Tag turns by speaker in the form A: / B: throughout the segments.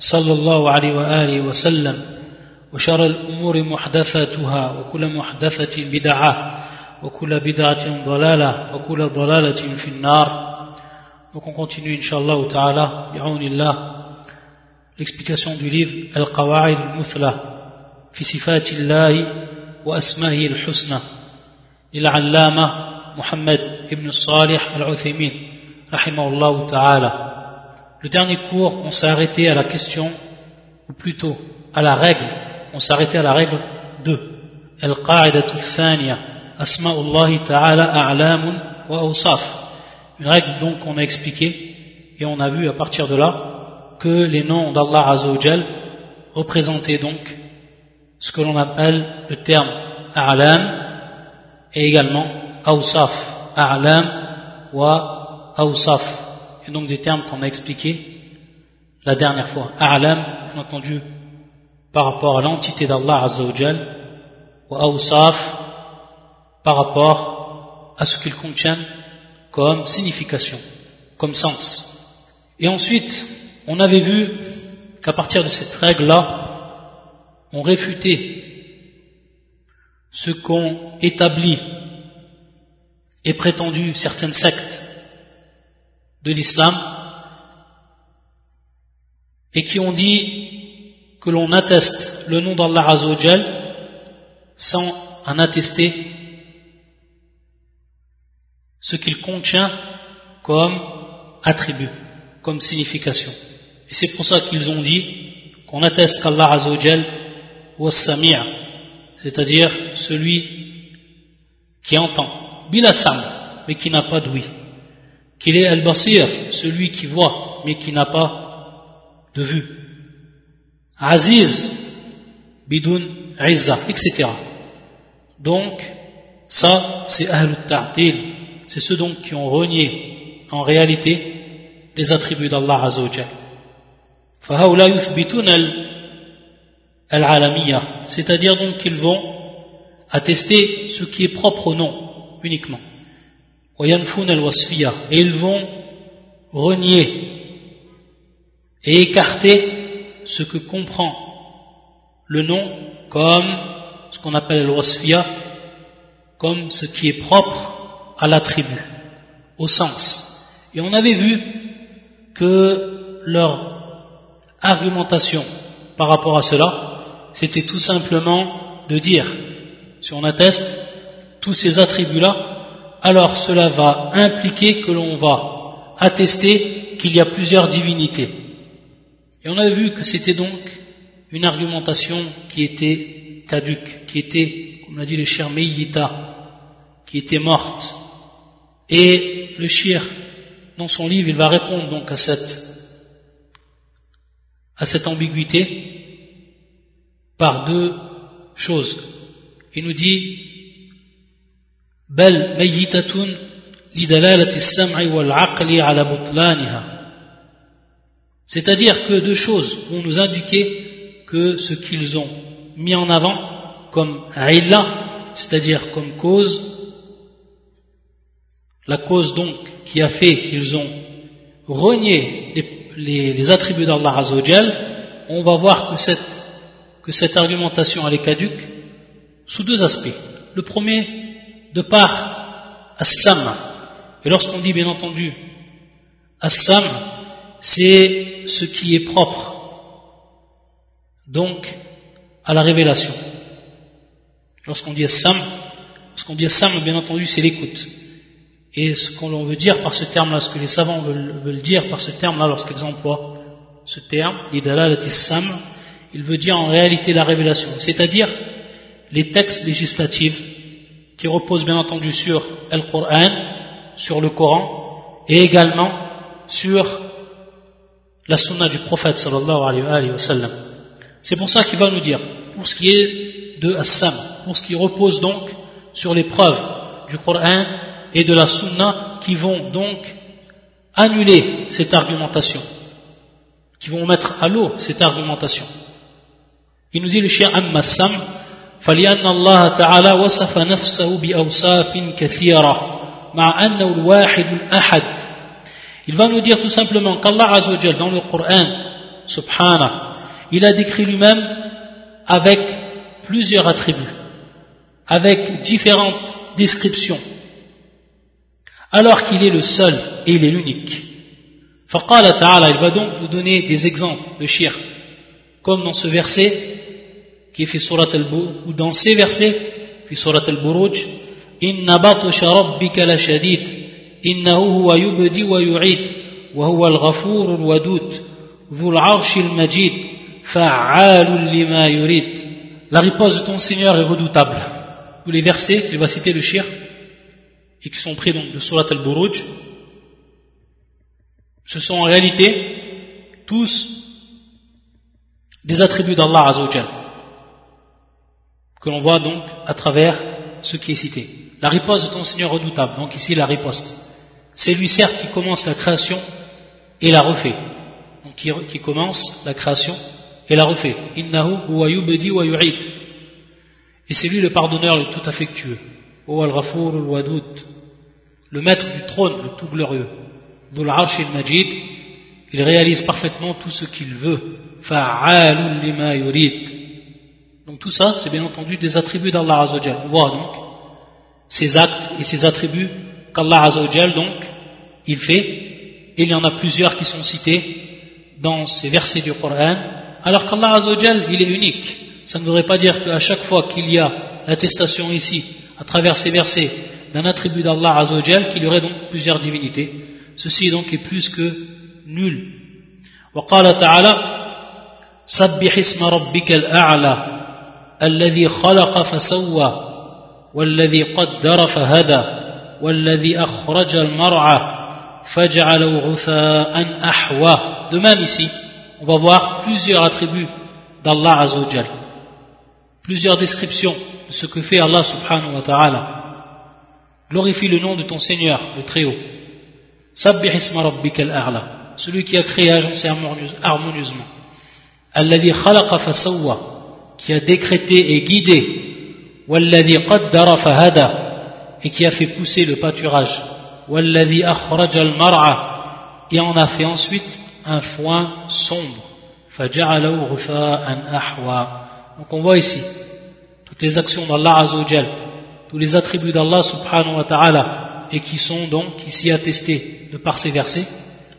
A: صلى الله عليه وآله وسلم وشر الأمور محدثاتها وكل محدثة بدعة وكل بدعة ضلالة وكل ضلالة في النار. وكن إن شاء الله تعالى بعون الله l'explication du livre القواعد المثلى في صفات الله وأسمائه الحسنى للعلامة محمد ابن الصالح العثيمين رحمه الله تعالى Le dernier cours, on s'est arrêté à la question, ou plutôt à la règle, on s'est arrêté à la règle 2. Al-Qa'idatu thaniya, Asma'ullahi ta'ala a'lamun wa awsaf. Une règle donc qu'on a expliqué, et on a vu à partir de là que les noms d'Allah Azzawajal représentaient donc ce que l'on appelle le terme a'lam et également awsaf, a'lam wa awsaf et donc des termes qu'on a expliqués la dernière fois. A'lam, bien entendu, par rapport à l'entité d'Allah Azzawajal, ou Awsaf, par rapport à ce qu'il contient comme signification, comme sens. Et ensuite, on avait vu qu'à partir de cette règle-là, on réfutait ce qu'ont établi et prétendu certaines sectes de l'islam et qui ont dit que l'on atteste le nom d'Allah Azzawajal sans en attester ce qu'il contient comme attribut, comme signification. Et c'est pour ça qu'ils ont dit qu'on atteste qu'Allah Azzawajal was samia, c'est-à-dire celui qui entend, bilasam, mais qui n'a pas d'ouïe qu'il est Al-Basir, celui qui voit, mais qui n'a pas de vue. Aziz, Bidun, Izza, etc. Donc, ça, c'est Ahl Ta'til. C'est ceux donc qui ont renié, en réalité, les attributs d'Allah Azzawajal. فهؤلاء يثبتون العالمية c'est-à-dire donc qu'ils vont attester ce qui est propre au nom uniquement et ils vont renier et écarter ce que comprend le nom comme ce qu'on appelle le comme ce qui est propre à l'attribut, au sens. Et on avait vu que leur argumentation par rapport à cela, c'était tout simplement de dire, si on atteste tous ces attributs-là, alors cela va impliquer que l'on va attester qu'il y a plusieurs divinités. Et on a vu que c'était donc une argumentation qui était caduque, qui était, comme l'a dit le Meyyita, qui était morte. Et le shir, dans son livre, il va répondre donc à cette, à cette ambiguïté par deux choses. Il nous dit, بل ميتة لدلالة السمع والعقل على بطلانها C'est-à-dire que deux choses vont nous indiquer que ce qu'ils ont mis en avant comme illa, c'est-à-dire comme cause, la cause donc qui a fait qu'ils ont renié les, les, les attributs d'Allah Azzawajal, on va voir que cette, que cette argumentation elle est caduque sous deux aspects. Le premier, de par Assam. Et lorsqu'on dit bien entendu Assam, c'est ce qui est propre, donc à la révélation. Lorsqu'on dit Assam, lorsqu'on dit Assam, bien entendu, c'est l'écoute. Et ce qu'on veut dire par ce terme-là, ce que les savants veulent, dire par ce terme-là lorsqu'ils emploient ce terme, Sam, il veut dire en réalité la révélation, c'est-à-dire les textes législatifs qui repose bien entendu sur le Coran, sur le Coran, et également sur la sunna du prophète sallallahu alayhi wa sallam. C'est pour ça qu'il va nous dire, pour ce qui est de Assam, pour ce qui repose donc sur les preuves du Coran et de la sunna qui vont donc annuler cette argumentation, qui vont mettre à l'eau cette argumentation. Il nous dit le chien Ammassam, فلأن الله تعالى وصف نفسه بأوصاف كثيرة مع أنه الواحد الأحد Il va nous dire tout simplement qu'Allah Azzawajal dans le Coran, subhana, il a décrit lui-même avec plusieurs attributs, avec différentes descriptions, alors qu'il est le seul et il est l'unique. Faqala ta'ala, il va donc vous donner des exemples de shirk, comme dans ce verset qui est surat al ou dans ces versets, surat al-Buruj, Inna batsha rabbika la shadid, innahu huwa yubdi wa yu'id, wa huwa al-ghafur al-wadud, dhul arsh al-majid, fa'alun lima yurid. La riposte de ton Seigneur est redoutable. Tous les versets qu'il va citer le shir, et qui sont pris donc de surat al-Buruj, ce sont en réalité tous des attributs d'Allah Azzawajal que l'on voit donc à travers ce qui est cité. La riposte de ton Seigneur redoutable, donc ici la riposte. C'est lui certes qui commence la création et la refait. Donc qui, commence la création et la refait. Innahu wa Et c'est lui le pardonneur le tout affectueux. O al wadud Le maître du trône, le tout glorieux. Dhul arsh majid Il réalise parfaitement tout ce qu'il veut. Fa'alun lima yurid donc tout ça, c'est bien entendu des attributs d'Allah Azzawajal. On voit donc ces actes et ces attributs qu'Allah Azzawajal, donc, il fait. Et il y en a plusieurs qui sont cités dans ces versets du Coran. Alors qu'Allah Azzawajal, il est unique. Ça ne voudrait pas dire qu'à chaque fois qu'il y a l'attestation ici, à travers ces versets, d'un attribut d'Allah Azzawajal, qu'il y aurait donc plusieurs divinités. Ceci donc est plus que nul. وقال تعالى سبح اسم ربك الأعلى الذي خلق فسوى والذي قدر فهدى والذي أخرج المرعى فجعله غثاء أحوى même ici on va voir plusieurs attributs d'Allah Azzawajal plusieurs descriptions de ce que fait Allah subhanahu wa ta'ala glorifie le nom de ton Seigneur le Très-Haut sabbih isma rabbika al-a'la celui qui a créé agencé harmonieusement alladhi khalaqa fasawwa qui a décrété et guidé. Et qui a fait pousser le pâturage. Et en a fait ensuite un foin sombre. Donc on voit ici toutes les actions d'Allah Azzawajal tous les attributs d'Allah subhanahu wa ta'ala et qui sont donc ici attestés de par ces versets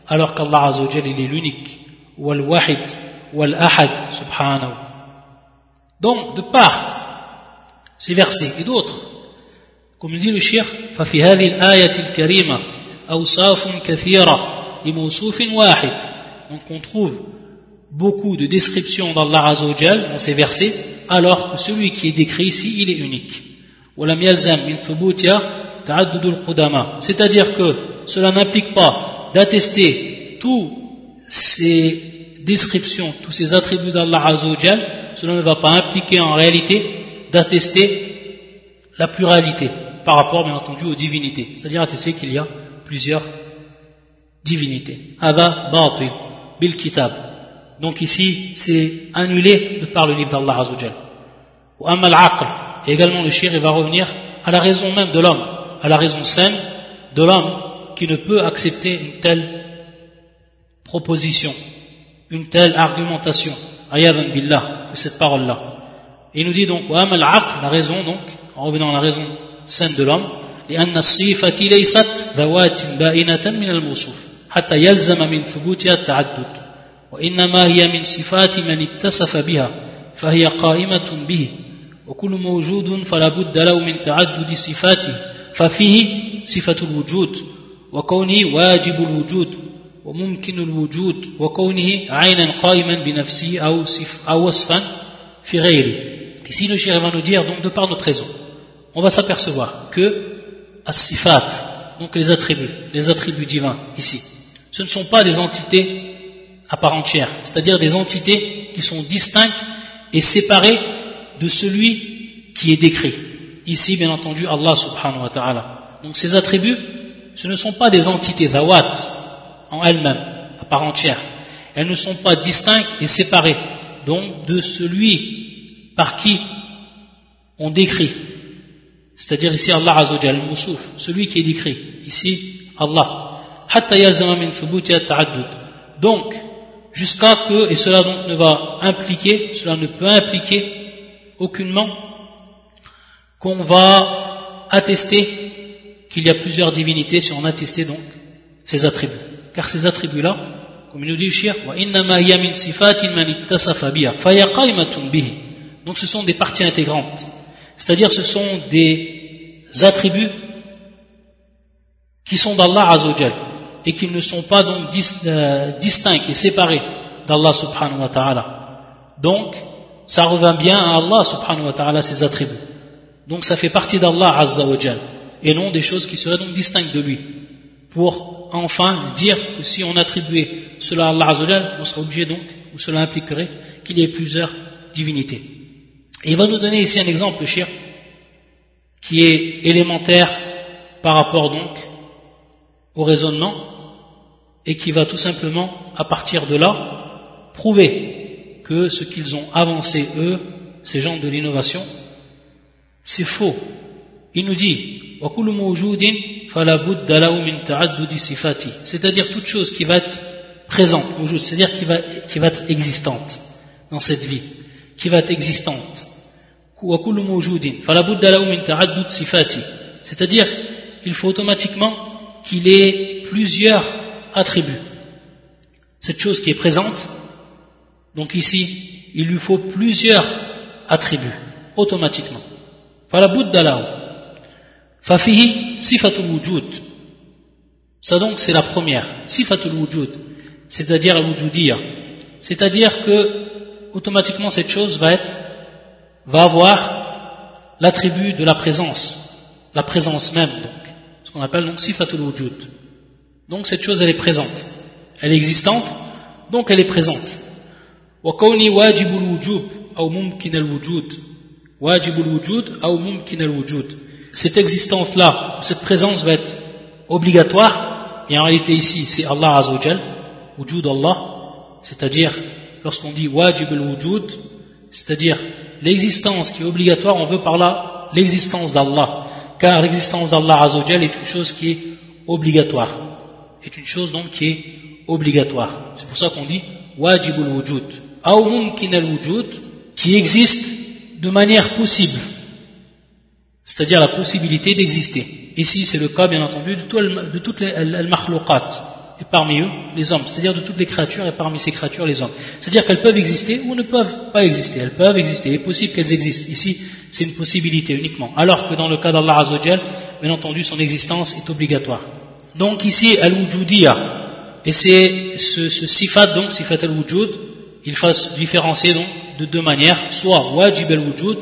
A: alors qu'Allah Azzawajal il est l'unique wal wahid wal ahad subhanahu donc, de par ces versets et d'autres, comme dit le shir, ففي هذه الآية الكريمة أوصاف كثيرة لموصوف واحد. Donc on trouve beaucoup de descriptions d'Allah Azzawajal dans ces versets, alors que celui qui est décrit ici, il est unique. ولم يلزم من ثبوتها تعدد القدماء. C'est-à-dire que cela n'implique pas d'attester tous ces descriptions, tous ces attributs d'Allah Azzawajal, cela ne va pas impliquer en réalité d'attester la pluralité par rapport bien entendu aux divinités, c'est-à-dire attester qu'il y a plusieurs divinités. Hada batil bil kitab. Donc ici, c'est annulé de par le livre d'Allah Azzawajal. Ou amal aql. Et également le shir, il va revenir à la raison même de l'homme, à la raison saine de l'homme qui ne peut accepter une telle proposition, une telle argumentation. Ayadan billah, de cette parole-là. Il nous dit donc, la raison donc, en revenant à la raison saine de l'homme, لأن الصفة ليست ذوات بائنة من الموصوف حتى يلزم من ثبوتها التعدد وإنما هي من صفات من اتصف بها فهي قائمة به وكل موجود فلا بد له من تعدد صفاته ففيه صفة الوجود وكونه واجب الوجود وممكن الوجود وكونه عينا قائما بنفسه أو, أو وصفا في غيره Ici, le shir va nous dire, donc, de par notre raison, on va s'apercevoir que as-sifat, donc les attributs, les attributs divins, ici, ce ne sont pas des entités à part entière, c'est-à-dire des entités qui sont distinctes et séparées de celui qui est décrit. Ici, bien entendu, Allah subhanahu wa ta'ala. Donc ces attributs, ce ne sont pas des entités dawat en elles-mêmes, à part entière. Elles ne sont pas distinctes et séparées, donc de celui par qui on décrit. C'est-à-dire ici Allah Azzawajal, celui qui est décrit. Ici, Allah. Donc, jusqu'à que, et cela donc ne va impliquer, cela ne peut impliquer aucunement qu'on va attester qu'il y a plusieurs divinités si on attestait donc ces attributs. Car ces attributs-là, comme il nous dit le shir, donc ce sont des parties intégrantes. C'est-à-dire ce sont des attributs qui sont d'Allah Azzawajal et qui ne sont pas donc euh, distincts et séparés d'Allah subhanahu wa ta'ala. Donc, ça revient bien à Allah subhanahu wa ta'ala ses attributs. Donc ça fait partie d'Allah azza wa et non des choses qui seraient donc distinctes de lui. Pour enfin dire que si on attribuait cela à Allah on serait obligé donc, ou cela impliquerait qu'il y ait plusieurs divinités. Et il va nous donner ici un exemple, le qui est élémentaire par rapport donc au raisonnement et qui va tout simplement, à partir de là, prouver que ce qu'ils ont avancé, eux, ces gens de l'innovation, c'est faux. Il nous dit, c'est-à-dire toute chose qui va être présente, c'est-à-dire qui va, qui va être existante dans cette vie, qui va être existante. C'est-à-dire il faut automatiquement qu'il ait plusieurs attributs. Cette chose qui est présente, donc ici, il lui faut plusieurs attributs, automatiquement. Falaboud dalahu. Fafihi sifatul wujud. Ça donc c'est la première, sifatul wujud, c'est-à-dire al C'est-à-dire que automatiquement cette chose va être va avoir l'attribut de la présence, la présence même donc, ce qu'on appelle donc sifatul wujud. Donc cette chose elle est présente, elle est existante, donc elle est présente. Wa kawni wajibul wujub ou mumkin al wujud. Wajibul wujud ou mumkin al wujud cette existence-là, cette présence va être obligatoire, et en réalité ici, c'est Allah Azzawajal, wujud Allah, c'est-à-dire, lorsqu'on dit wajib al-wujud, c'est-à-dire l'existence qui est obligatoire, on veut par là l'existence d'Allah, car l'existence d'Allah Azzawajal est une chose qui est obligatoire, est une chose donc qui est obligatoire. C'est pour ça qu'on dit wajib al-wujud, mumkin al-wujud, qui existe de manière possible, c'est-à-dire la possibilité d'exister. Ici, c'est le cas, bien entendu, de, toutes les al et parmi eux, les hommes, c'est-à-dire de toutes les créatures, et parmi ces créatures, les hommes. C'est-à-dire qu'elles peuvent exister ou ne peuvent pas exister. Elles peuvent exister, il est possible qu'elles existent. Ici, c'est une possibilité uniquement. Alors que dans le cas d'Allah Azzawajal, bien entendu, son existence est obligatoire. Donc ici, al-wujudiyya, et c'est ce, ce sifat, donc, sifat al-wujud, il faut se différencier donc de deux manières, soit wajib al-wujud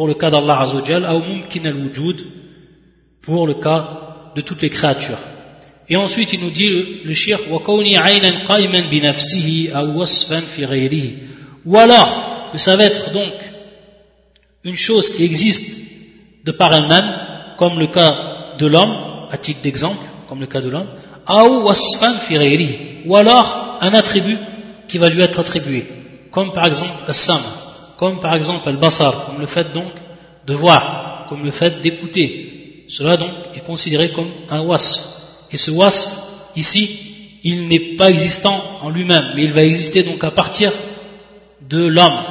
A: pour le cas d'Allah Azzawajal, ou mumkin al-wujud pour le cas de toutes les créatures. Et ensuite il nous dit le, shir wa aynan qa'iman bi nafsihi aw wasfan. Ou alors que ça va être donc une chose qui existe de par elle-même, comme le cas de l'homme, à titre d'exemple, comme le cas de l'homme, ou wasfan fi. Ou alors un attribut qui va lui être attribué, comme par exemple al-sam, comme par exemple al-basar, comme le fait donc de voir, comme le fait d'écouter. Cela donc est considéré comme un was. Et ce was, ici, il n'est pas existant en lui-même, mais il va exister donc à partir de l'homme,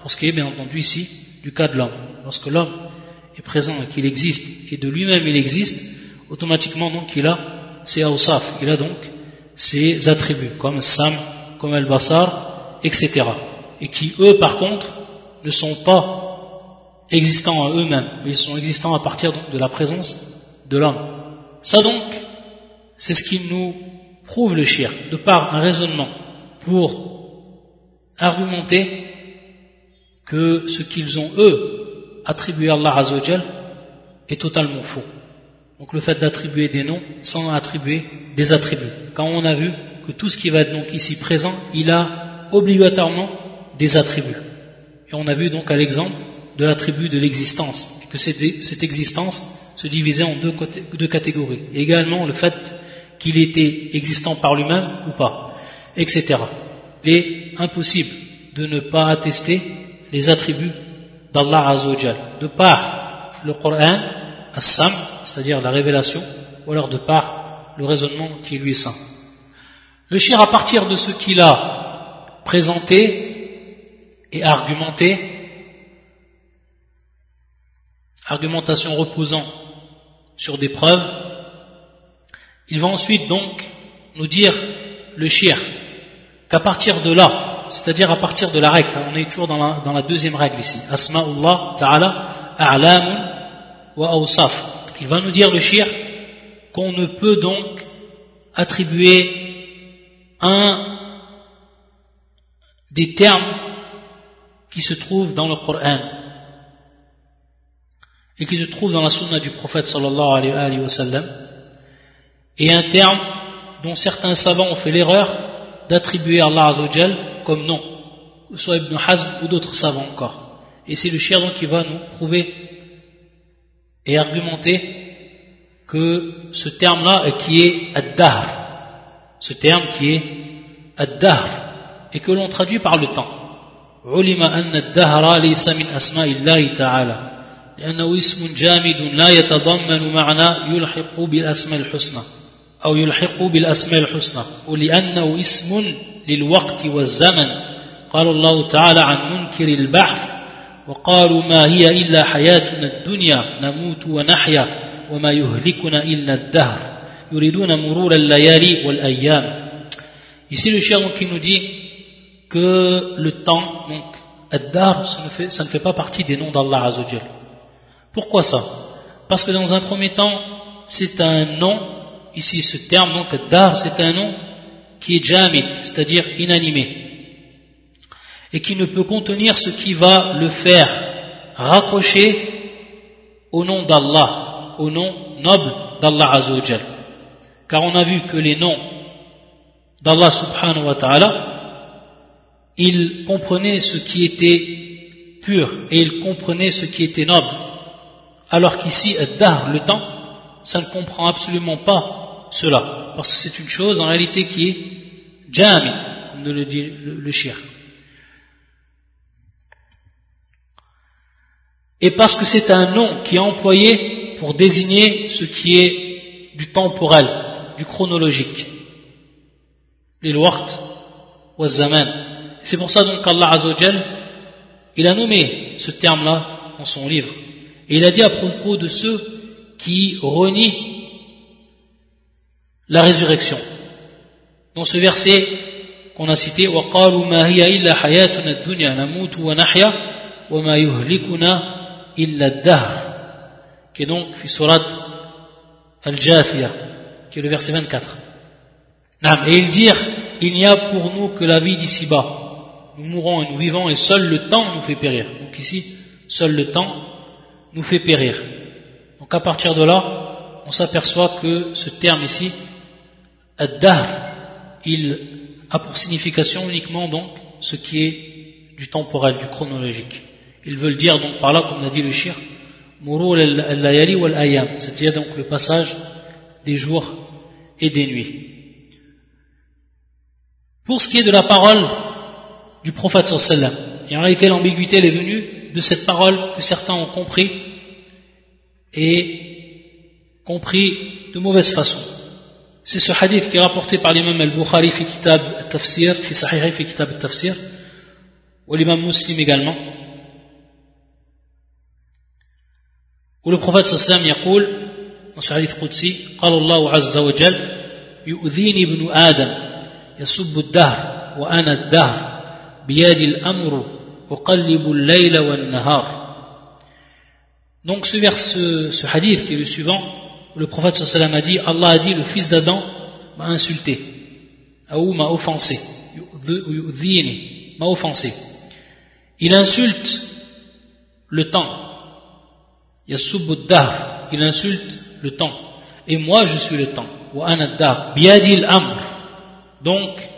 A: pour ce qui est bien entendu ici du cas de l'homme. Lorsque l'homme est présent et qu'il existe, et de lui-même il existe, automatiquement donc il a ses awsaf, il a donc ses attributs, comme sam, comme Al-Basar, etc. Et qui, eux, par contre, ne sont pas existants à eux-mêmes, mais ils sont existants à partir de la présence de l'homme. Ça donc, c'est ce qui nous prouve le shir, de par un raisonnement, pour argumenter que ce qu'ils ont, eux, attribué à Allah Azzawajal est totalement faux. Donc le fait d'attribuer des noms sans attribuer des attributs. Quand on a vu que tout ce qui va être donc ici présent, il a obligatoirement des attributs. Et on a vu donc à l'exemple de l'attribut de l'existence, que cette, existence se divisait en deux, catégories. Et également le fait qu'il était existant par lui-même ou pas, etc. Il est impossible de ne pas attester les attributs d'Allah Azzawajal, de par le Coran, As-Sam, c'est-à-dire la révélation, ou alors de par le raisonnement qui lui est saint. Le shir, à partir de ce qu'il a présenté et argumenté, argumentation reposant sur des preuves, il va ensuite donc nous dire, le shir, qu'à partir de là, c'est-à-dire à partir de la règle, on est toujours dans la, deuxième règle ici, Asma'ullah ta'ala, wa. Il va nous dire le shir qu'on ne peut donc attribuer un des termes qui se trouvent dans le Coran et qui se trouvent dans la sunna du prophète sallallahu alayhi wa sallam et un terme dont certains savants ont fait l'erreur d'attribuer Allah comme nom, soit Ibn Hazm ou d'autres savants encore. Et c'est le shir qui va nous prouver et argumenter que ce terme-là qui est ad-dahr, ce terme qui est ad-dahr, et que l'on traduit par le temps. علم أن الدهر ليس من أسماء الله تعالى لأنه اسم جامد لا يتضمن معنى يلحق بالأسماء الحسنى أو يلحق بالأسماء الحسنى ولأنه اسم للوقت والزمن. قال الله تعالى عن منكر البحث وقالوا ما هي إلا حياتنا الدنيا نموت ونحيا وما يهلكنا إلا الدهر. يريدون مرور الليالي والأيام. Ici le cher qui nous dit que le temps, donc, Ad-Dar, ça, ça ne fait pas partie des noms d'Allah Azzawajal. Pourquoi ça? Parce que dans un premier temps, c'est un nom ici ce terme, donc dar, c'est un nom qui est jamid, c'est-à-dire inanimé, et qui ne peut contenir ce qui va le faire raccrocher au nom d'Allah, au nom noble d'Allah Azzawajal. Car on a vu que les noms d'Allah subhanahu wa ta'ala, ils comprenaient ce qui était pur et ils comprenaient ce qui était noble. Alors qu'ici, dar, le temps, ça ne comprend absolument pas cela, parce que c'est une chose en réalité qui est jamid, comme le dit le, le Et parce que c'est un nom qui est employé pour désigner ce qui est du temporel, du chronologique. Les waqt. C'est pour ça donc qu'Allah Azzawajal, il a nommé ce terme-là dans son livre. Et il a dit à propos de ceux qui renient la résurrection. Dans ce verset qu'on a cité, وَقَالُوا مَا هِيَ إِلَّا حَيَاتُنَا الدُّنْيَا نَمُوتُ وَنَحْيَا وَمَا يُهْلِكُنَا إِلَّا الدَّهْرِ qui est donc fi surat al-Jafiyah, qui est le verset 24. Et ils dirent, il n'y a pour nous que la vie d'ici-bas. Nous mourons et nous vivons et seul le temps nous fait périr. Donc ici, seul le temps nous fait périr. Donc à partir de là, on s'aperçoit que ce terme ici, Ad-Dahr, il a pour signification uniquement donc ce qui est du temporel, du chronologique. Ils veulent dire donc par là, comme l'a dit le shir, Murul al-layali wal-ayam, c'est-à-dire donc le passage des jours et des nuits. Pour ce qui est de la parole du prophète sallam, en réalité l'ambiguïté est venue de cette parole que certains ont compris et compris de mauvaise façon. C'est ce hadith qui est rapporté par l'imam al-Bukhari fi kitab al-tafsir, fi sahihi fi kitab al-tafsir, ou l'imam muslim également, où le prophète sallam يقول dans ce hadith qudsi قال الله عز وجل يؤذيني ابن آدم يسب الدهر وأنا الدهر donc ce, vers, ce, hadith qui est le suivant, le prophète a dit Allah a dit le fils d'Adam m'a insulté, ah, ou m'a offensé, m'a offensé. Il insulte le temps, yasubbuddar, il insulte le temps. Et moi je suis le temps, wa amr. Donc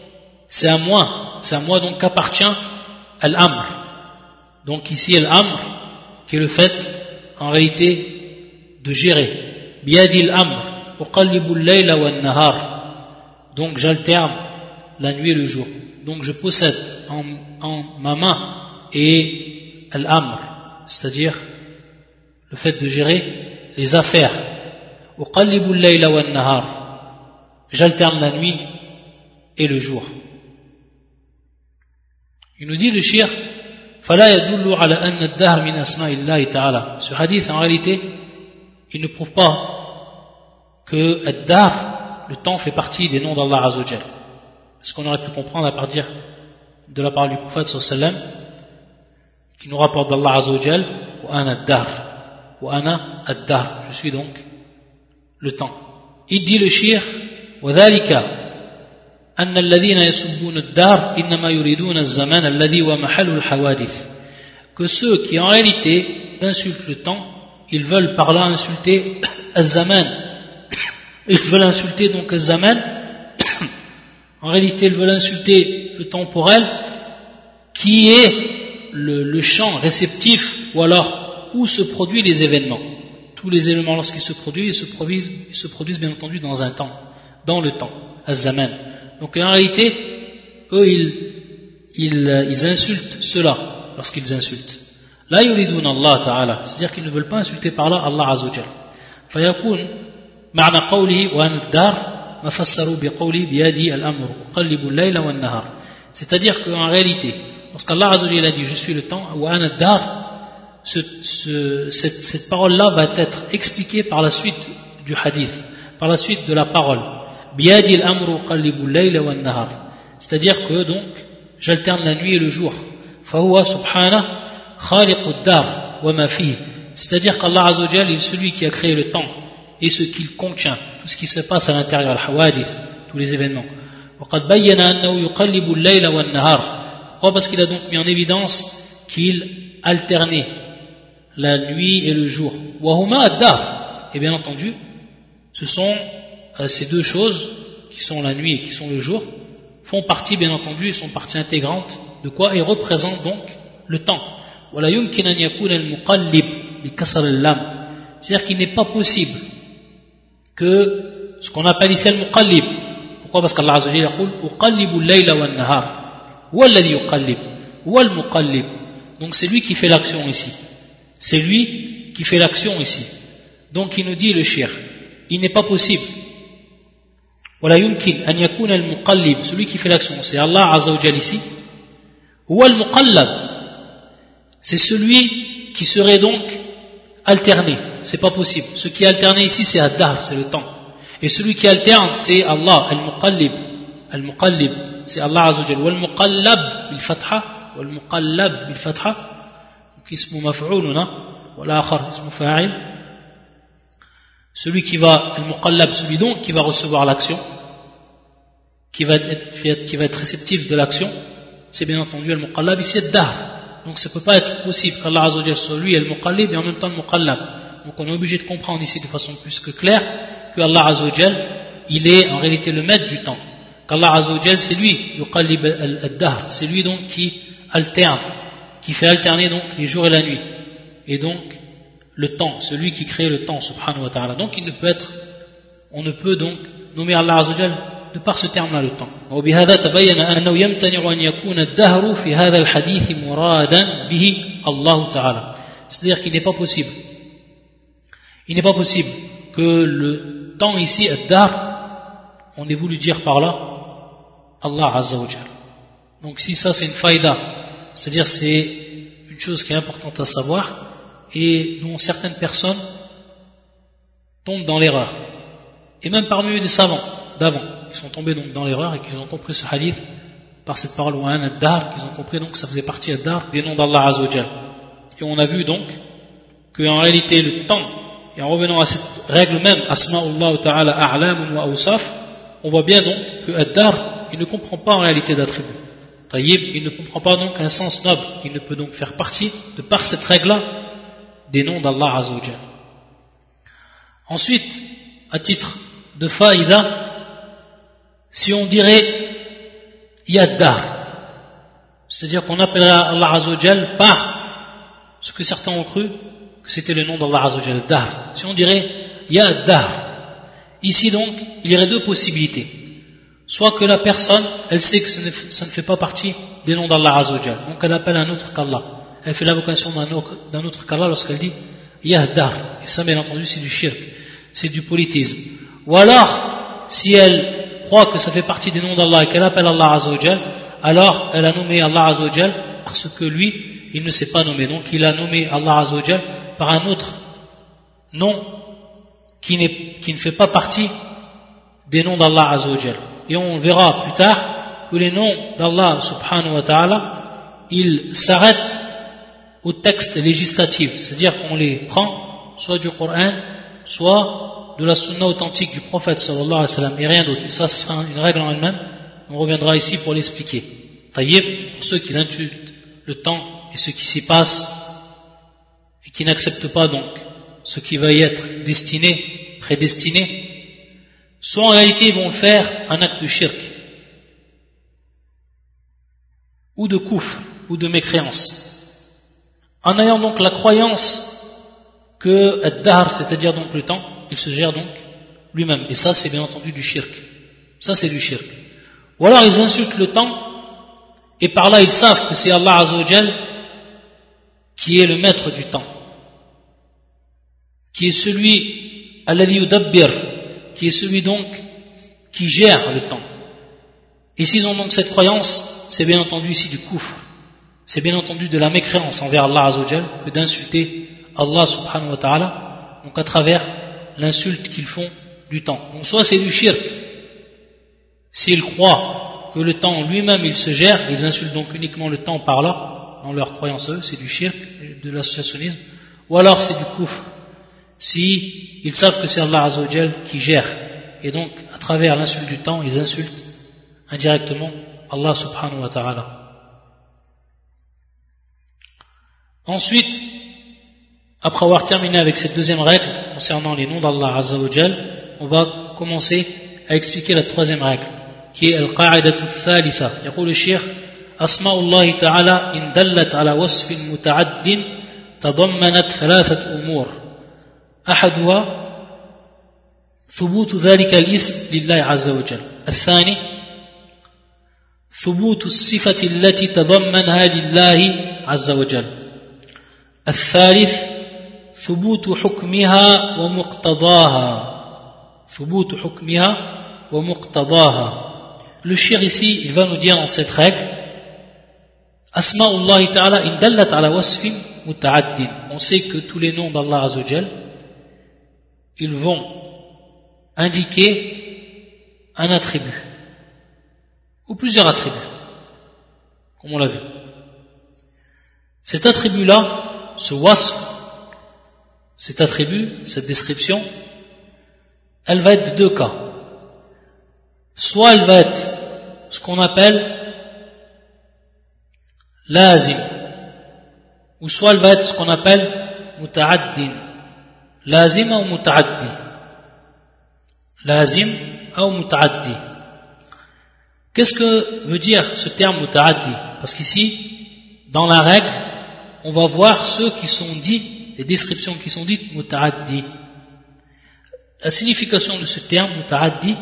A: c'est à moi, c'est à moi donc qu'appartient Al-Amr. Donc ici, Al-Amr, qui est le fait, en réalité, de gérer. Biadil Amr, layla wa nahar. Donc j'alterne la nuit et le jour. Donc je possède en, en ma main et Al-Amr, c'est-à-dire le fait de gérer les affaires. layla wa nahar. J'alterne la nuit et le jour. Il nous dit le shir Ce hadith, en réalité, il ne prouve pas que Ad-Dar, le temps, fait partie des noms d'Allah Azzawajal. Ce qu'on aurait pu comprendre à partir de la parole du prophète sallam, qui nous rapporte d'Allah Azzawajal, « Wa ana Ad-Dar »« Wa ana Ad-Dar » Je suis donc le temps. Il dit le shir « Wa » أن الذين يسبون الدار إنما يريدون الزمان الذي ومحل الحوادث que ceux qui en réalité insultent le temps ils veulent par là insulter الزمان ils veulent insulter donc الزمان en réalité ils veulent insulter le temporel qui est le, le champ réceptif ou alors où se produisent les événements tous les éléments lorsqu'ils se produisent ils se produisent, ils se produisent bien entendu dans un temps dans le temps, az-zaman. Donc en réalité, eux, ils, ils, ils insultent cela lorsqu'ils insultent. لا يريدون الله تعالى c'est-à-dire qu'ils ne veulent pas insulter par là Allah عز وجل فيكون معنى قوله وأنا الدار ما فسروا بقوله بيدي الأمر أقلب الليل والنهار c'est-à-dire qu'en réalité lorsqu'Allah عز وجل a dit je suis le temps وأنا الدار ce, ce, cette, cette parole-là va être expliquée par la suite du hadith par la suite de la parole c'est-à-dire que donc j'alterne la nuit et le jour. C'est-à-dire qu'Allah Azzawajal est celui qui a créé le temps et ce qu'il contient tout ce qui se passe à l'intérieur tous les événements. Pourquoi? Parce qu'il a donc mis en évidence qu'il alternait la nuit et le jour. Et bien entendu ce sont euh, ces deux choses, qui sont la nuit et qui sont le jour, font partie, bien entendu, et sont partie intégrante de quoi Et représentent donc le temps. C'est-à-dire qu'il n'est pas possible que ce qu'on appelle ici le muqallib. Pourquoi? Parce qu'Allah Azza wa Jalla Donc c'est lui qui fait l'action ici. C'est lui qui fait l'action ici. Donc il nous dit le shir. Il n'est pas possible ولا يمكن أن يكون المقلب celui qui fait l'action c'est Allah Azza wa Jal ici ou al-muqallab c'est celui qui serait donc alterné c'est pas possible ce qui est alterné ici c'est ad c'est le temps et celui qui alterne c'est Allah al-muqallib al-muqallib c'est Allah Azza wa Jal wal-muqallab bil-fatha wal-muqallab bil-fatha اسمه مفعول هنا والآخر اسمه فاعل celui qui va, al-muqallab, celui donc qui va recevoir l'action, qui va être, qui va être réceptif de l'action, c'est bien entendu al-muqallab ici ad-dahr. Donc ça ne peut pas être possible qu'Allah Azzawajal soit lui al-muqallib et en même temps al-muqallab. Donc on est obligé de comprendre ici de façon plus que claire que Allah Azzawajal, il est en réalité le maître du temps. Qu'Allah Azzawajal, c'est lui, yuqallib al-dahr, c'est lui donc qui alterne, qui fait alterner donc les jours et la nuit. Et donc, le temps, celui qui crée le temps, subhanahu wa ta'ala. Donc il ne peut être, on ne peut donc nommer Allah Azzawajal de par ce terme-là le temps. وبهذا تبين أنه يمتنع أن يكون الدهر في هذا الحديث مرادا به الله تعالى. C'est-à-dire qu'il n'est pas possible, il n'est pas possible que le temps ici, ad on ait voulu dire par là Allah Azzawajal. Donc si ça c'est une faïda, c'est-à-dire c'est une chose qui est importante à savoir, et dont certaines personnes tombent dans l'erreur. Et même parmi eux des savants d'avant, qui sont tombés donc dans l'erreur et qui ont compris ce hadith par cette parole un ad-dar, qu'ils ont compris donc que ça faisait partie ad-dar des noms d'Allah Azzawajal. Et on a vu donc qu'en réalité le temps, et en revenant à cette règle même, Asma'ullah ta'ala a'lamun wa awsaf, on voit bien donc que ad-dar, il ne comprend pas en réalité d'attributs. Taïb, il ne comprend pas donc un sens noble, il ne peut donc faire partie, de par cette règle-là, des noms d'Allah Azzawajal. Ensuite, à titre de faïda, si on dirait Yaddar. C'est-à-dire qu'on appellera Allah Azzawajal par ce que certains ont cru que c'était le nom d'Allah Azzawajal, Dar. Si on dirait Yaddar. Ici donc, il y aurait deux possibilités. Soit que la personne, elle sait que ça ne, fait pas partie des noms d'Allah Azzawajal. Donc elle appelle un autre qu'Allah. Elle fait l'invocation d'un autre qu'Allah lorsqu'elle dit Yahdar. Et ça, bien entendu, c'est du shirk. C'est du politisme. Ou alors, si elle croit que ça fait partie des noms d'Allah et qu'elle appelle Allah Azzawajal, alors elle a nommé Allah Azzawajal parce que lui, il ne s'est pas nommé. Donc il a nommé Allah Azzawajal par un autre nom qui, qui ne fait pas partie des noms d'Allah Azzawajal. Et on verra plus tard que les noms d'Allah subhanahu wa ta'ala, ils s'arrêtent au texte législatif, c'est-à-dire qu'on les prend soit du Coran, soit de la sunna authentique du prophète sallallahu alayhi wa sallam et rien d'autre. Et ça, ce sera une règle en elle-même. On reviendra ici pour l'expliquer. Taïb, pour ceux qui insultent le temps et ce qui s'y passe et qui n'acceptent pas donc ce qui va y être destiné, prédestiné, soit en réalité ils vont faire un acte de shirk ou de kouf ou de mécréance. En ayant donc la croyance que ad c'est-à-dire donc le temps, il se gère donc lui-même. Et ça, c'est bien entendu du shirk. Ça, c'est du shirk. Ou alors ils insultent le temps, et par là ils savent que c'est Allah Azzawajal qui est le maître du temps, qui est celui, qui est celui donc qui gère le temps. Et s'ils ont donc cette croyance, c'est bien entendu ici du koufr, c'est bien entendu de la mécréance envers Allah Azzawajal que d'insulter Allah subhanahu wa ta'ala, donc à travers l'insulte qu'ils font du temps. Donc soit c'est du shirk, s'ils croient que le temps lui-même il se gère, ils insultent donc uniquement le temps par là, dans leur croyance eux, c'est du shirk, de l'associationnisme, ou alors c'est du kouf, si ils savent que c'est Allah Azzawajal qui gère, et donc à travers l'insulte du temps, ils insultent indirectement Allah subhanahu wa ta'ala. Ensuite, après avoir terminé avec cette deuxième règle concernant les noms d'Allah Azzawajal, on va commencer à expliquer la troisième règle, qui est Al-Qa'idatu al-Thalitha. يقول الشيخ أسماء الله تعالى إن دلت على وصف متعد تضمنت ثلاثة أمور أحدها ثبوت ذلك الاسم لله عز وجل الثاني ثبوت الصفة التي تضمنها لله عز وجل الثالث ثبوت حكمها ومقتضاها ثبوت حكمها ومقتضاها Le shir ici, il va nous dire dans cette règle Asma'ullah ta'ala in dallat ala wasfin muta'addin. On sait que tous les noms d'Allah Azzawajal, ils vont indiquer un attribut ou plusieurs attributs, comme on l'a vu. Cet attribut-là, ce wasf, cet attribut, cette description, elle va être de deux cas. Soit elle va être ce qu'on appelle lazim, ou soit elle va être ce qu'on appelle muta'addin. Lazim ou muta'addi? Lazim ou muta'addi? Qu'est-ce que veut dire ce terme muta'addi? Parce qu'ici, dans la règle, on va voir ceux qui sont dits les descriptions qui sont dites muta'addi. La signification de ce terme muta'addi,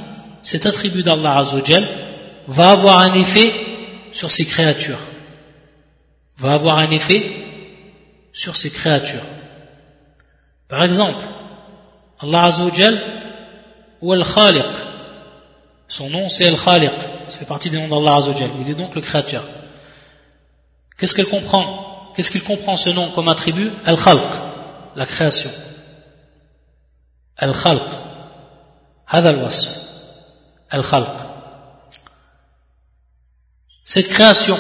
A: cet attribut d'Allah Azzawajal, va avoir un effet sur ses créatures. Va avoir un effet sur ses créatures. Par exemple, Allah Azzawajal ou Al-Khaliq. Son nom c'est Al-Khaliq. Ça fait partie des noms d'Allah Azzawajal. Il est donc le créateur. Qu'est-ce qu'elle comprend? Qu'est-ce qu'il comprend ce nom comme attribut Al-Khalq, la création. Al-Khalq. هذا الوصف Al-Khalq. Cette création,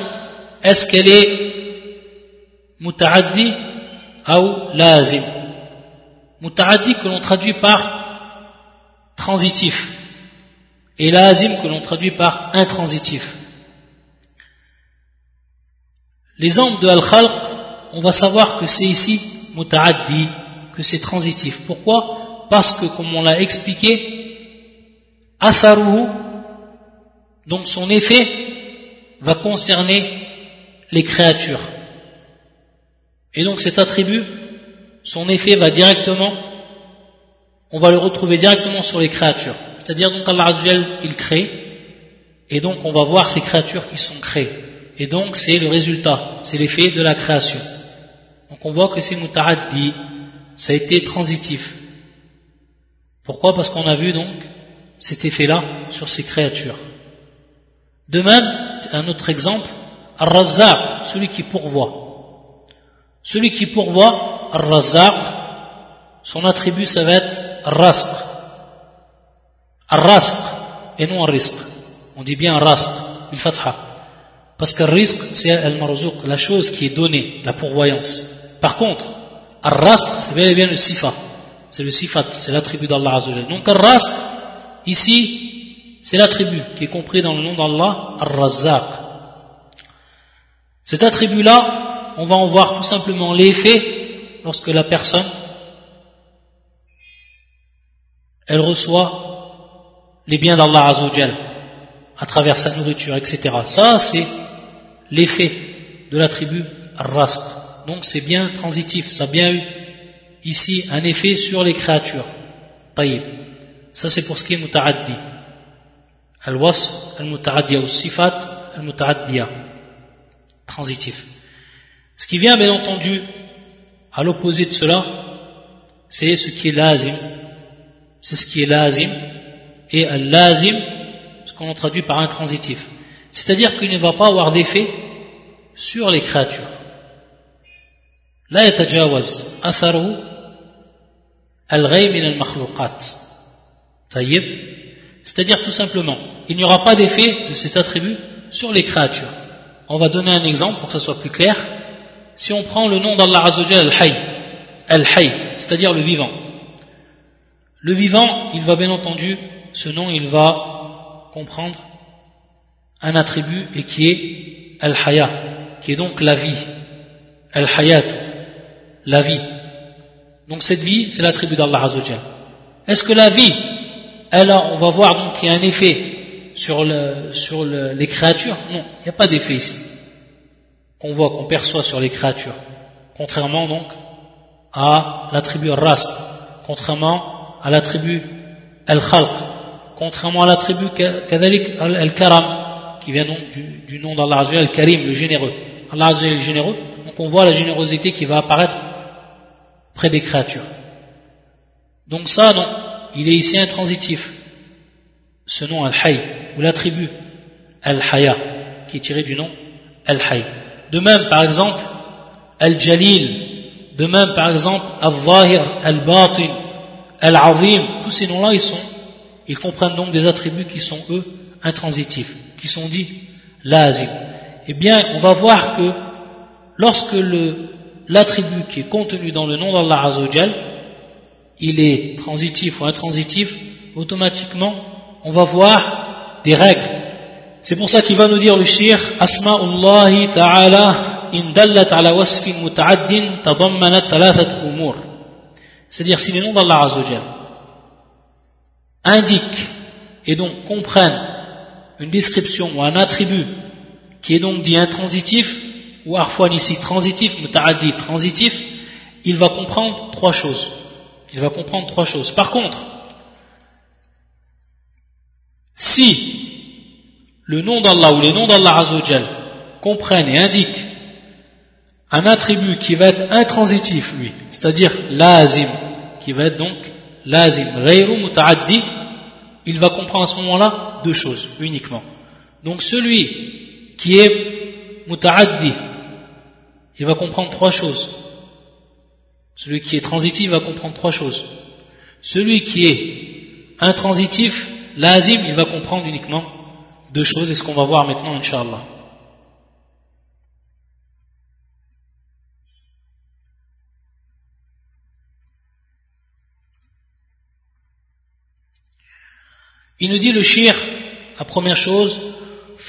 A: est-ce qu'elle est muta'addi ou lazim Muta'addi que l'on traduit par transitif et lazim que l'on traduit par intransitif. L'exemple de Al-Khalq, on va savoir que c'est ici muta'addi, que c'est transitif. Pourquoi? Parce que, comme on l'a expliqué, atharuhu, donc son effet, va concerner les créatures. Et donc cet attribut, son effet va directement, on va le retrouver directement sur les créatures. C'est-à-dire donc Allah il crée, et donc on va voir ces créatures qui sont créées. Et donc c'est le résultat, c'est l'effet de la création. Donc on voit que c'est muta'addi, ça a été transitif. Pourquoi? Parce qu'on a vu donc cet effet-là sur ces créatures. De même, un autre exemple, Ar-Razzaq, celui qui pourvoit. Celui qui pourvoit, Ar-Razzaq, son attribut ça va être Ar-Rasq. Et non Ar-Risq. On dit bien Ar-Rasq, il fatha. Parce que Ar-Risq, c'est Al-Marzuq, la chose qui est donnée, la pourvoyance. Par contre, Ar-Rasq, c'est bel et bien le sifa. C'est le sifat, c'est l'attribut d'Allah Azzawajal. Donc Ar-Rasq, ici, c'est l'attribut qui est compris dans le nom d'Allah, Ar-Razzaq. Cet attribut-là, on va en voir tout simplement l'effet lorsque la personne, elle reçoit les biens d'Allah Azzawajal à travers sa nourriture, etc. Ça, c'est l'effet de l'attribut Ar-Rasq. Donc c'est bien transitif, ça a bien eu ici un effet sur les créatures. Taïb. Ça c'est pour ce qui est muta'addi. Al-wasf, al-muta'addiya ou sifat, al-muta'addiya. Transitif. Ce qui vient bien entendu à l'opposé de cela, c'est ce qui est lazim. C'est ce qui est lazim. Et al-lazim, ce qu'on traduit par intransitif. C'est-à-dire qu'il ne va pas avoir d'effet sur les créatures. لا يتجاوز أثره الغي من المخلوقات طيب c'est-à-dire tout simplement il n'y aura pas d'effet de cet attribut sur les créatures on va donner un exemple pour que ce soit plus clair si on prend le nom d'Allah Azzawajal Al-Hay Al-Hay c'est-à-dire le vivant le vivant il va bien entendu ce nom il va comprendre un attribut et qui est Al-Haya qui est donc la vie Al-Hayat la vie. Donc cette vie, c'est l'attribut d'Allah Azzawajal. Est-ce que la vie, elle on va voir donc qu'il y a un effet sur, le, sur le, les créatures? Non, il n'y a pas d'effet ici. Qu'on voit, qu'on perçoit sur les créatures. Contrairement donc à l'attribut Rast, contrairement à l'attribut Al-Khalq, contrairement à l'attribut Al-Karam, qui vient donc du, nom d'Allah Azzawajal, Al-Karim, le généreux. Allah est le généreux, donc on voit la générosité qui va apparaître près des créatures. Donc ça, non, il est ici intransitif. Ce nom Al-Hay, ou l'attribut Al-Haya, qui est tiré du nom Al-Hay. De même, par exemple, Al-Jalil, de même, par exemple, Al-Zahir, Al-Batin, Al-Azim, tous ces noms-là, ils sont, ils comprennent donc des attributs qui sont, eux, intransitifs, qui sont dits lazim. Eh bien, on va voir que lorsque l'attribut qui est contenu dans le nom d'Allah Azzawajal, il est transitif ou intransitif, automatiquement, on va voir des règles. C'est pour ça qu'il va nous dire le shir, Asma'ullahi ta'ala in dallat ala wasfin muta'addin tadammanat thalathat umur. C'est-à-dire si les noms d'Allah Azzawajal indiquent et donc comprennent une description ou un attribut qui est donc dit intransitif, ou arfouan ici transitif, muta'addi transitif, il va comprendre trois choses. Il va comprendre trois choses. Par contre, si le nom d'Allah ou les noms d'Allah Azzawajal comprennent et indiquent un attribut qui va être intransitif, lui, c'est-à-dire lazim, qui va être donc lazim, ghayru muta'addi, il va comprendre à ce moment-là deux choses uniquement. Donc celui qui est muta'addi, il va comprendre trois choses. Celui qui est transitif va comprendre trois choses. Celui qui est intransitif, l'azim, il va comprendre uniquement deux choses, et ce qu'on va voir maintenant, Inch'Allah. Il nous dit le shir, la première chose,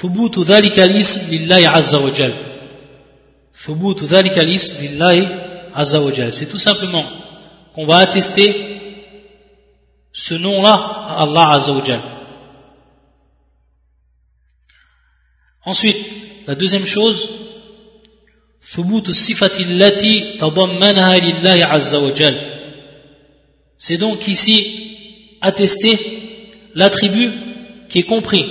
A: ثبوت ذلك الاسم لله عز وجل c'est tout simplement qu'on va attester ce nom-là à Allah Azzawajal. Ensuite, la deuxième chose, ثبوت الصفة التي تضمنها لله عز وجل. C'est donc ici attester l'attribut qui est compris.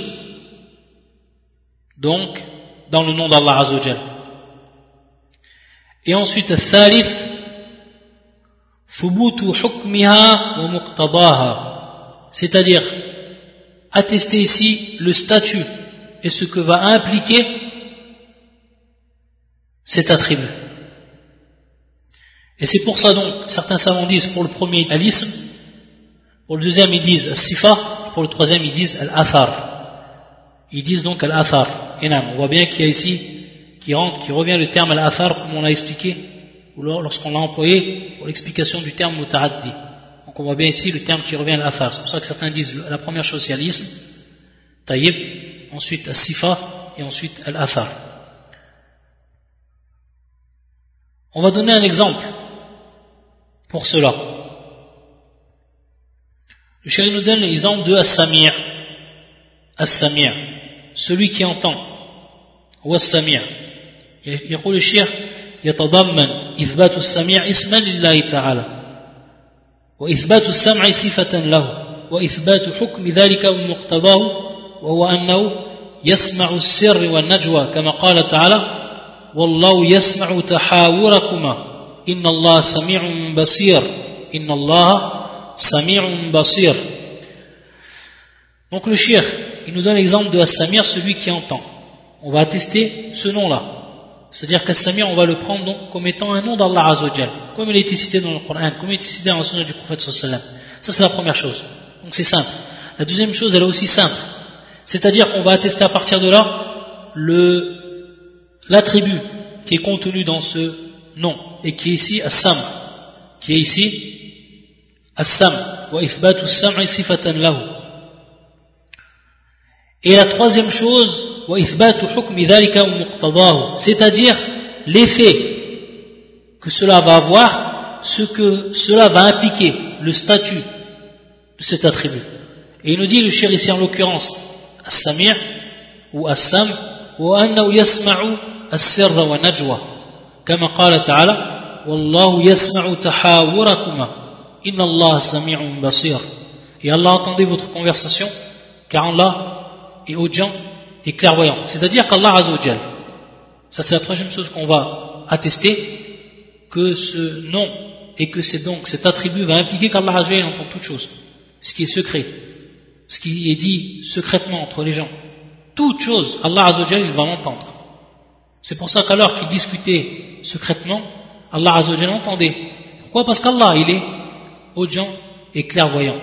A: Donc, dans le nom d'Allah Azzawajal. Et ensuite, الثالث ثبوت حكمها ومقتضاها. C'est-à-dire, attester ici le statut et ce que va impliquer cet attribut. Et c'est pour ça donc, certains savants disent pour le premier alisme, pour le deuxième ils disent sifa, pour le troisième ils disent al-athar. Ils disent donc al-athar. On voit bien qu'il y a ici, qui rentre, qui revient le terme al-athar comme on l'a expliqué, ou lorsqu'on l'a employé pour l'explication du terme muta'addi. Donc on voit bien ici le terme qui revient al-athar. C'est pour ça que certains disent la première chose c'est taïb, ensuite al-sifa et ensuite al-athar. On va donner un exemple pour cela. Le chéri nous donne l'exemple de As-Samir. As-Samir, celui qui entend. Ou As-Samir. يقول الشيخ يتضمن إثبات السميع اسما لله تعالى وإثبات السمع صفة له وإثبات حكم ذلك ومقتضاه وهو أنه يسمع السر والنجوى كما قال تعالى والله يسمع تحاوركما إن الله سميع بصير إن الله Sami'un Basir. Donc le shir, il nous donne l'exemple de As-Samir, celui qui entend. On va attester ce nom-là. C'est-à-dire qu'As-Samir, on va le prendre donc comme étant un nom d'Allah Azzawajal, comme il est cité dans le Coran, comme il est cité dans le Sunna du Prophète sallallahu Ça, c'est la première chose. Donc c'est simple. La deuxième chose, elle est aussi simple. C'est-à-dire qu'on va attester à partir de là l'attribut qui est contenu dans ce nom et qui est ici As-Sam, qui est ici Assam. Et la troisième chose, c'est-à-dire l'effet que cela va avoir, ce que cela va impliquer, le statut de cet attribut. Et il nous dit le cher en l'occurrence, As-Sami' ou As-Sam, wa annahu yasma'u as-sirra wa najwa. Kama qala ta'ala, Wallahu yasma'u tahawurakuma. Inna Allah sami'un basir. Et Allah entendait votre conversation, car Allah est audient et clairvoyant. C'est-à-dire qu'Allah Azzawajal, ça c'est la troisième chose qu'on va attester, que ce nom et que c'est donc cet attribut va impliquer qu'Allah Azzawajal entend toute chose, ce qui est secret, ce qui est dit secrètement entre les gens. Toute chose, Allah Azzawajal, il va l'entendre. C'est pour ça qu'alors qu'ils discutaient secrètement, Allah Azzawajal entendait. Pourquoi? Parce qu'Allah, il est audient et clairvoyant.